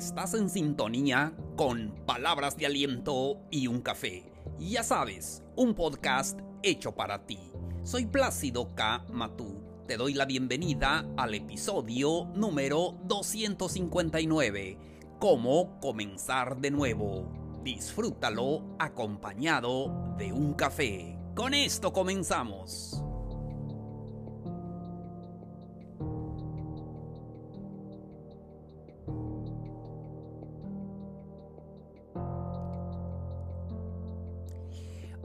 Estás en sintonía con palabras de aliento y un café. Ya sabes, un podcast hecho para ti. Soy Plácido K. Matú. Te doy la bienvenida al episodio número 259. Cómo comenzar de nuevo. Disfrútalo acompañado de un café. Con esto comenzamos.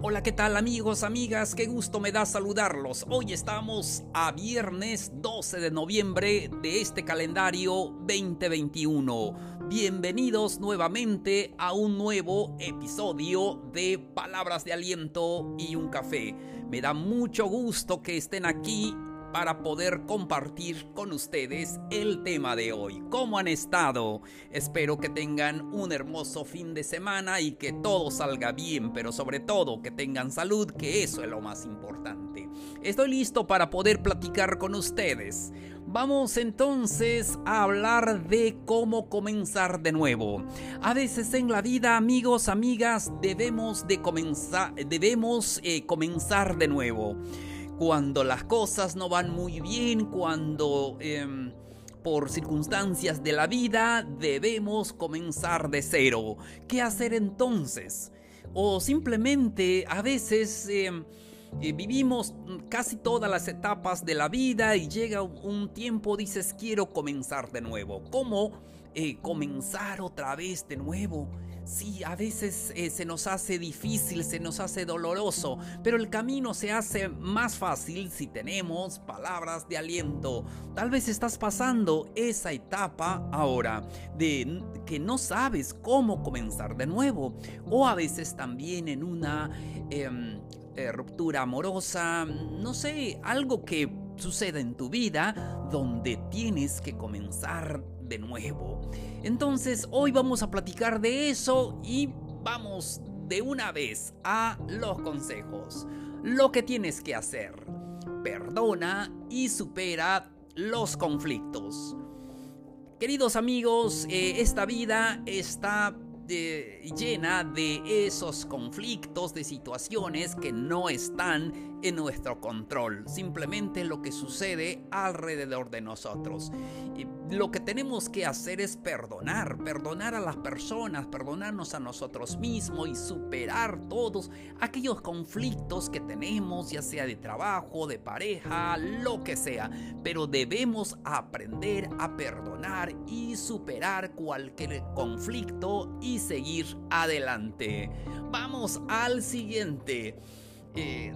Hola, ¿qué tal amigos, amigas? Qué gusto me da saludarlos. Hoy estamos a viernes 12 de noviembre de este calendario 2021. Bienvenidos nuevamente a un nuevo episodio de Palabras de Aliento y un Café. Me da mucho gusto que estén aquí para poder compartir con ustedes el tema de hoy. ¿Cómo han estado? Espero que tengan un hermoso fin de semana y que todo salga bien, pero sobre todo que tengan salud, que eso es lo más importante. Estoy listo para poder platicar con ustedes. Vamos entonces a hablar de cómo comenzar de nuevo. A veces en la vida, amigos, amigas, debemos de comenzar, debemos eh, comenzar de nuevo cuando las cosas no van muy bien, cuando em, por circunstancias de la vida debemos comenzar de cero. ¿Qué hacer entonces? O simplemente a veces... Em, eh, vivimos casi todas las etapas de la vida y llega un tiempo dices quiero comenzar de nuevo. ¿Cómo eh, comenzar otra vez de nuevo? Sí, a veces eh, se nos hace difícil, se nos hace doloroso, pero el camino se hace más fácil si tenemos palabras de aliento. Tal vez estás pasando esa etapa ahora de que no sabes cómo comenzar de nuevo, o a veces también en una em, eh, ruptura amorosa, no sé, algo que suceda en tu vida donde tienes que comenzar de nuevo. Entonces hoy vamos a platicar de eso y vamos de una vez a los consejos. Lo que tienes que hacer. Perdona y supera los conflictos. Queridos amigos, eh, esta vida está llena de esos conflictos, de situaciones que no están en nuestro control, simplemente lo que sucede alrededor de nosotros. Lo que tenemos que hacer es perdonar, perdonar a las personas, perdonarnos a nosotros mismos y superar todos aquellos conflictos que tenemos, ya sea de trabajo, de pareja, lo que sea. Pero debemos aprender a perdonar y superar cualquier conflicto y seguir adelante. Vamos al siguiente. Eh,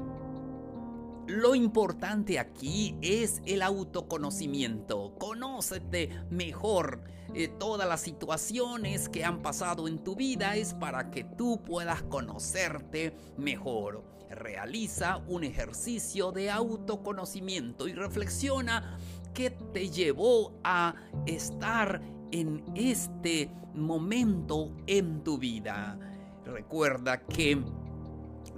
lo importante aquí es el autoconocimiento. Conócete mejor. Eh, todas las situaciones que han pasado en tu vida es para que tú puedas conocerte mejor. Realiza un ejercicio de autoconocimiento y reflexiona qué te llevó a estar en este momento en tu vida. Recuerda que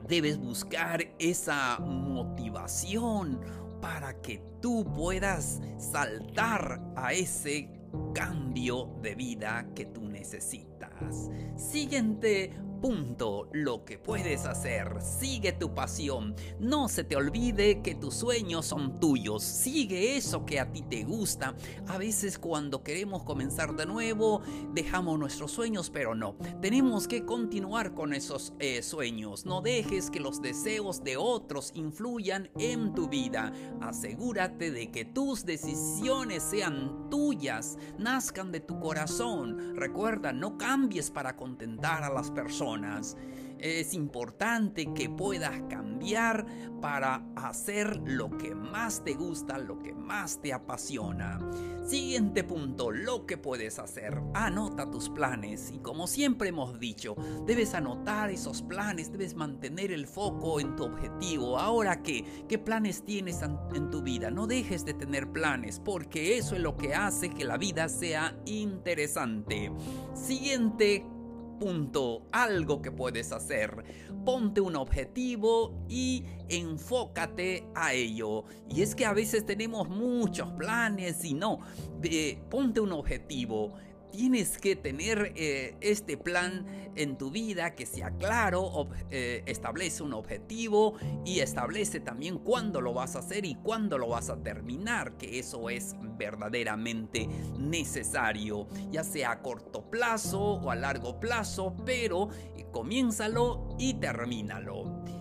debes buscar esa motivación para que tú puedas saltar a ese cambio de vida que tú necesitas. Siguiente punto, lo que puedes hacer, sigue tu pasión, no se te olvide que tus sueños son tuyos, sigue eso que a ti te gusta. A veces cuando queremos comenzar de nuevo, dejamos nuestros sueños, pero no, tenemos que continuar con esos eh, sueños, no dejes que los deseos de otros influyan en tu vida, asegúrate de que tus decisiones sean tuyas, nazcan de tu corazón, recuerda, no cambies para contentar a las personas, es importante que puedas cambiar para hacer lo que más te gusta, lo que más te apasiona. Siguiente punto, lo que puedes hacer. Anota tus planes y como siempre hemos dicho, debes anotar esos planes, debes mantener el foco en tu objetivo. Ahora qué, ¿qué planes tienes en tu vida? No dejes de tener planes porque eso es lo que hace que la vida sea interesante. Siguiente punto, algo que puedes hacer. Ponte un objetivo y enfócate a ello. Y es que a veces tenemos muchos planes y no. ponte un objetivo tienes que tener eh, este plan en tu vida que sea claro, eh, establece un objetivo y establece también cuándo lo vas a hacer y cuándo lo vas a terminar, que eso es verdaderamente necesario, ya sea a corto plazo o a largo plazo, pero eh, comiénzalo y termínalo.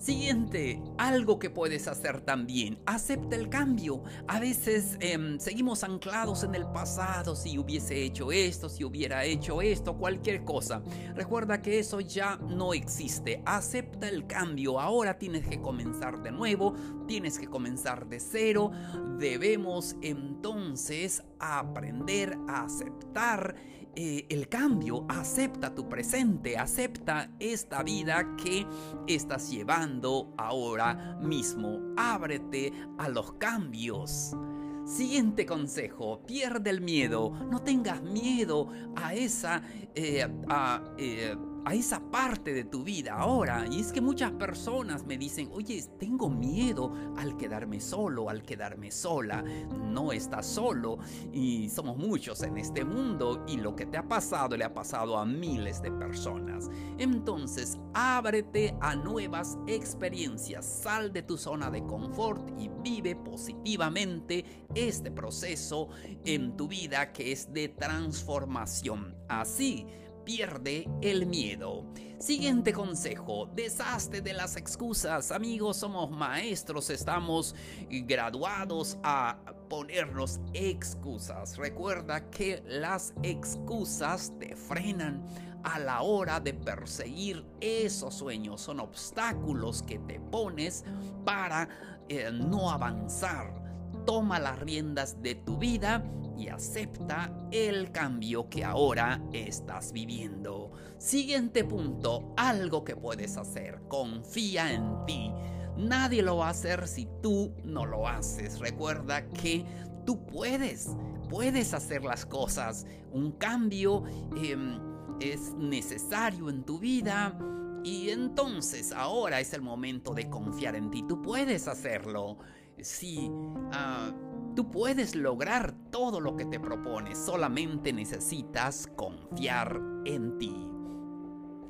Siguiente, algo que puedes hacer también, acepta el cambio. A veces em, seguimos anclados en el pasado, si hubiese hecho esto, si hubiera hecho esto, cualquier cosa. Recuerda que eso ya no existe. Acepta el cambio. Ahora tienes que comenzar de nuevo, tienes que comenzar de cero. Debemos entonces aprender a aceptar eh, el cambio, acepta tu presente, acepta esta vida que estás llevando ahora mismo. Ábrete a los cambios. Siguiente consejo, pierde el miedo, no tengas miedo a esa, eh, eh, esa parte de tu vida ahora. Y es que muchas personas me dicen, oye, tengo miedo al quedarme solo, al quedarme sola. No estás solo y somos muchos en este mundo y lo que te ha pasado le ha pasado a miles de personas. Entonces, ábrete a nuevas experiencias, sal de tu zona de confort y vive positivamente este proceso en tu vida que es de transformación. Así, pierde el miedo. Siguiente consejo, deshazte de las excusas. Amigos, somos maestros, estamos graduados a ponernos excusas. Recuerda que las excusas te frenan a la hora de perseguir esos sueños. Son obstáculos que te pones para eh, no avanzar. Toma las riendas de tu vida y acepta el cambio que ahora estás viviendo. Siguiente punto, algo que puedes hacer, confía en ti. Nadie lo va a hacer si tú no lo haces. Recuerda que tú puedes, puedes hacer las cosas. Un cambio em, es necesario en tu vida. Y entonces ahora es el momento de confiar en ti. Tú puedes hacerlo. Sí, ah, Tú puedes lograr todo lo que te propones, solamente necesitas confiar en ti.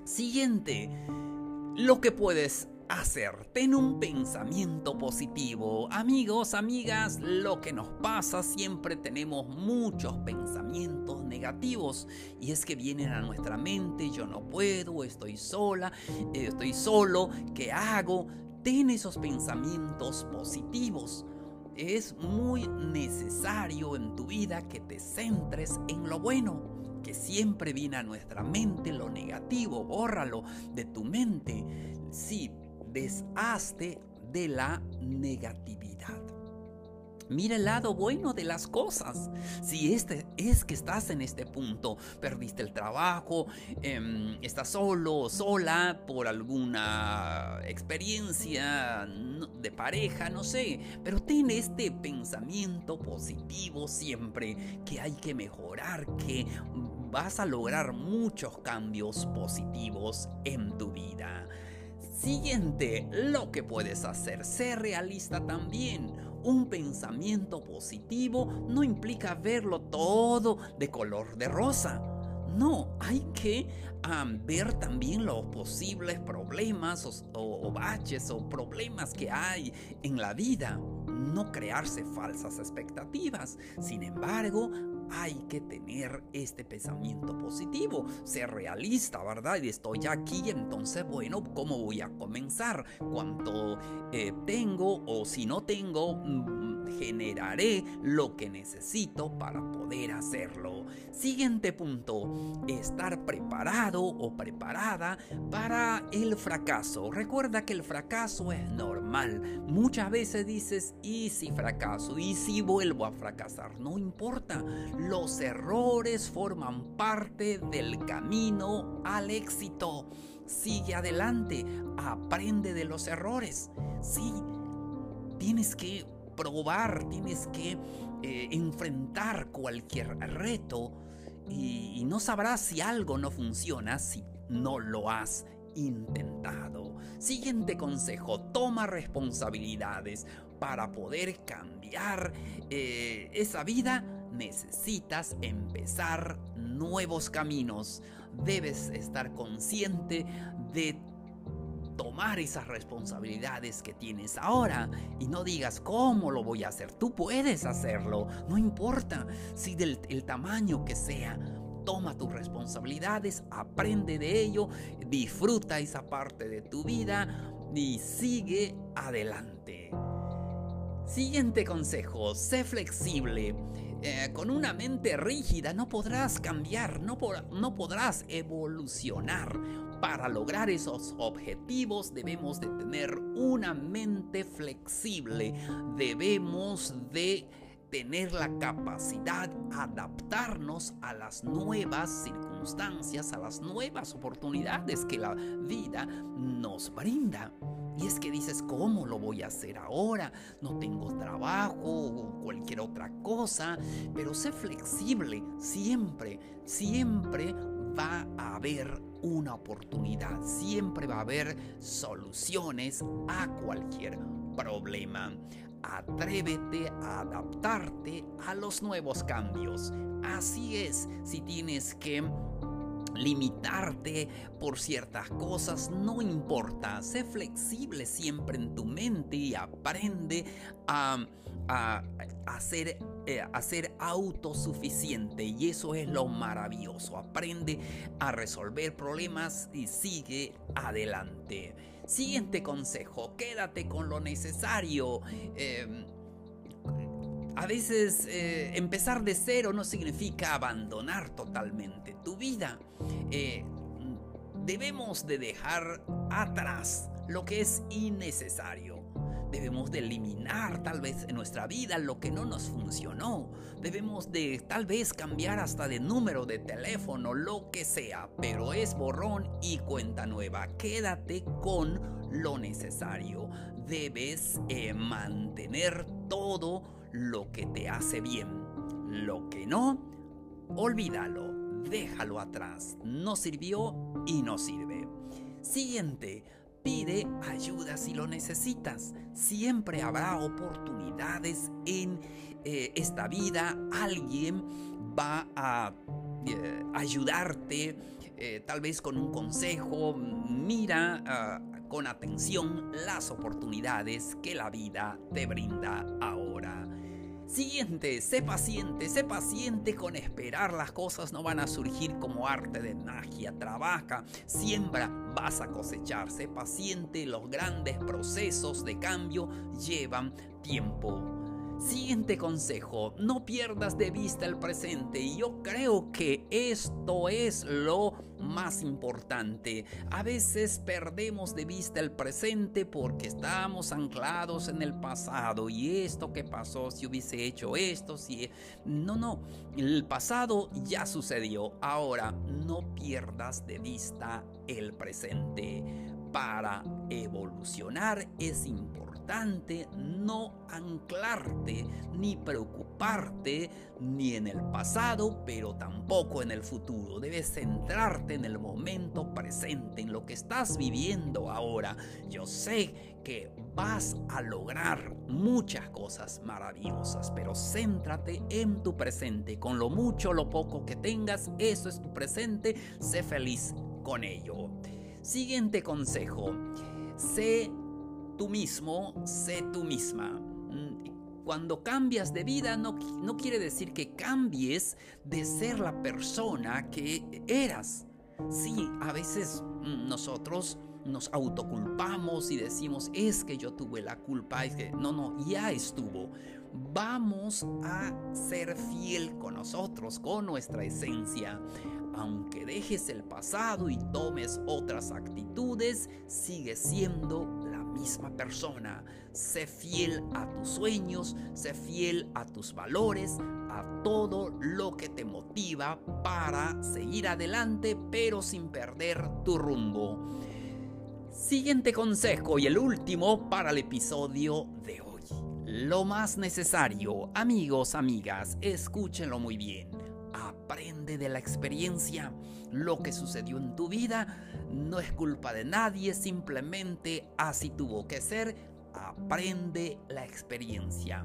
Siguiente, lo que puedes hacer, ten un pensamiento positivo. Amigos, amigas, lo que nos pasa siempre tenemos muchos pensamientos negativos y es que vienen a nuestra mente, yo no puedo, estoy sola, estoy solo, ¿qué hago? Ten esos pensamientos positivos es muy necesario en tu vida que te centres en lo bueno, que siempre viene a nuestra mente lo negativo, bórralo de tu mente. Sí, deshazte de la negatividad. Mira el lado bueno de las cosas. Si este es que estás en este punto, perdiste el trabajo, em, estás solo o sola por alguna experiencia de pareja, no sé, pero ten este pensamiento positivo siempre que hay que mejorar, que vas a lograr muchos cambios positivos en tu vida. Siguiente, lo que puedes hacer, ser realista también un pensamiento positivo no implica verlo todo de color de rosa. No, hay que ver también los posibles problemas o, baches o problemas que hay en la vida. No crearse falsas expectativas. Sin embargo, hay que tener este pensamiento positivo, ser realista, ¿verdad? Y estoy aquí, entonces, bueno, ¿cómo voy a comenzar? ¿Cuánto eh, tengo o si no tengo? Generaré lo que necesito para poder hacerlo. Siguiente punto, estar preparado o preparada para el fracaso. Recuerda que el fracaso es normal. Muchas veces dices, ¿y si fracaso? ¿Y si vuelvo a fracasar? No importa. Los errores forman parte del camino al éxito. Sigue adelante, aprende de los errores. Sí, tienes que probar, tienes que eh, enfrentar cualquier reto y no sabrás si algo no funciona si no lo has intentado. Siguiente consejo, toma responsabilidades para poder cambiar eh, esa vida necesitas empezar nuevos caminos. Debes estar consciente de tomar esas responsabilidades que tienes ahora y no digas cómo lo voy a hacer. Tú puedes hacerlo, no importa si del el tamaño que sea. Toma tus responsabilidades, aprende de ello, disfruta esa parte de tu vida y sigue adelante. Siguiente consejo, sé flexible. Eh, con una mente rígida no podrás cambiar, no podrás evolucionar. Para lograr esos objetivos debemos de tener una mente flexible. Debemos de tener la capacidad de adaptarnos a las nuevas circunstancias, a las nuevas oportunidades que la vida nos brinda. Y es que dices, ¿cómo lo voy a hacer ahora? No tengo trabajo o cualquier otra cosa. Pero sé flexible. Siempre, siempre va a haber una oportunidad. Siempre va a haber soluciones a cualquier problema. Atrévete a adaptarte a los nuevos cambios. Así es, si tienes que limitarte por ciertas cosas, no importa. Sé flexible siempre en tu mente y aprende a, eh, a ser autosuficiente. Y eso es lo maravilloso. Aprende a resolver problemas y sigue adelante. Siguiente consejo, quédate con lo necesario. Em, a veces eh, empezar de cero no significa abandonar totalmente tu vida. Eh, debemos de dejar atrás lo que es innecesario. Debemos de eliminar tal vez en nuestra vida lo que no nos funcionó. Debemos de tal vez cambiar hasta de número de teléfono, lo que sea. Pero es borrón y cuenta nueva. Quédate con lo necesario. Debes eh, mantener todo lo que te hace bien. Lo que no, olvídalo, déjalo atrás. No sirvió y no sirve. Siguiente, pide ayuda si lo necesitas. Siempre habrá oportunidades en eh, esta vida. Alguien va a eh, ayudarte, eh, tal vez con un consejo. Mira ah, con atención las oportunidades que la vida te brinda ahora. Siguiente, sé paciente, sé paciente con esperar. Las cosas no van a surgir como arte de magia. Trabaja, siembra, vas a cosechar. Sé paciente, los grandes procesos de cambio llevan tiempo. Siguiente consejo, no pierdas de vista el presente. Y yo creo que esto es lo más importante. A veces perdemos de vista el presente porque estamos anclados en el pasado. Y esto que pasó, si hubiese hecho esto, si... No, no, el pasado ya sucedió. Ahora, no pierdas de vista el presente. Para evolucionar es importante no anclarte ni preocuparte ni en el pasado, pero tampoco en el futuro. Debes centrarte en el momento presente, en lo que estás viviendo ahora. Yo sé que vas a lograr muchas cosas maravillosas, pero céntrate en tu presente. Con lo mucho o lo poco que tengas, eso es tu presente. Sé feliz con ello. Siguiente consejo. Sé tú mismo, sé tú misma. Mm, cuando cambias de vida no, no quiere decir que cambies de ser la persona que eras. Sí, a veces mm, nosotros nos autoculpamos y decimos, es que yo tuve la culpa, es que no, no, ya estuvo. Vamos a ser fiel con nosotros, con nuestra esencia. Aunque dejes el pasado y tomes otras actitudes, sigue siendo misma persona. Sé fiel a tus sueños, sé fiel a tus valores, a todo lo que te motiva para seguir adelante, pero sin perder tu rumbo. Siguiente consejo y el último para el episodio de hoy. Lo más necesario, amigos, amigas, escúchenlo muy bien. Aprende de la experiencia. Lo que sucedió en tu vida no es culpa de nadie, simplemente así tuvo que ser. Aprende la experiencia.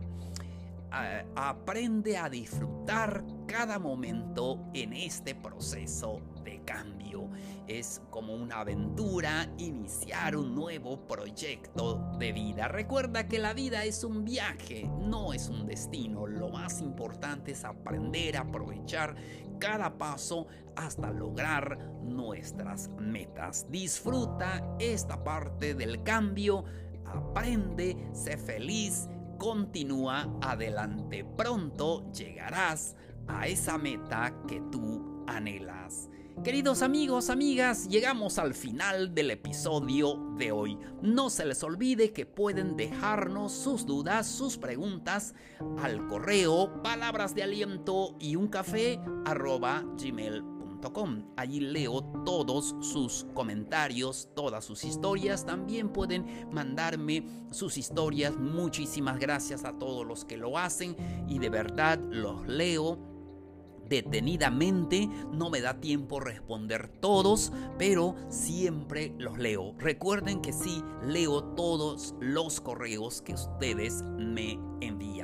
aprende a disfrutar cada momento en este proceso de cambio. Es como una aventura iniciar un nuevo proyecto de vida. Recuerda que la vida es un viaje, no es un destino. Lo más importante es aprender a aprovechar cada paso hasta lograr nuestras metas. Disfruta esta parte del cambio, aprende, sé feliz Continúa adelante. Pronto llegarás a esa meta que tú anhelas. Queridos amigos, amigas, llegamos al final del episodio de hoy. No se les olvide que pueden dejarnos sus dudas, sus preguntas al correo palabras de aliento y un café Allí leo todos sus comentarios, todas sus historias. También pueden mandarme sus historias. Muchísimas gracias a todos los que lo hacen y de verdad los leo detenidamente. No me da tiempo responder todos, pero siempre los leo. Recuerden que sí, leo todos los correos que ustedes me envían.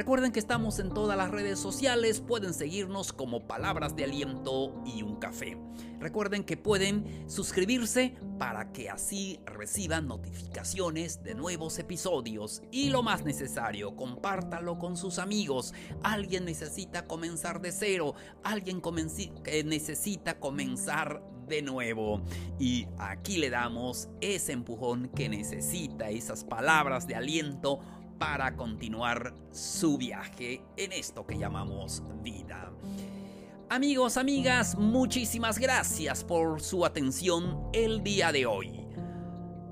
Recuerden que estamos en todas las redes sociales, pueden seguirnos como Palabras de Aliento y un café. Recuerden que pueden suscribirse para que así reciban notificaciones de nuevos episodios. Y lo más necesario, compártalo con sus amigos. Alguien necesita comenzar de cero, alguien que necesita comenzar de nuevo. Y aquí le damos ese empujón que necesita, esas palabras de aliento para continuar su viaje en esto que llamamos vida. Amigos, amigas, muchísimas gracias por su atención el día de hoy.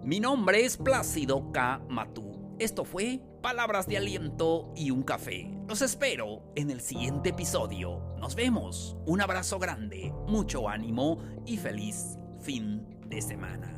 Mi nombre es Plácido K. Matú. Esto fue Palabras de Aliento y un Café. Los espero en el siguiente episodio. Nos vemos. Un abrazo grande, mucho ánimo y feliz fin de semana.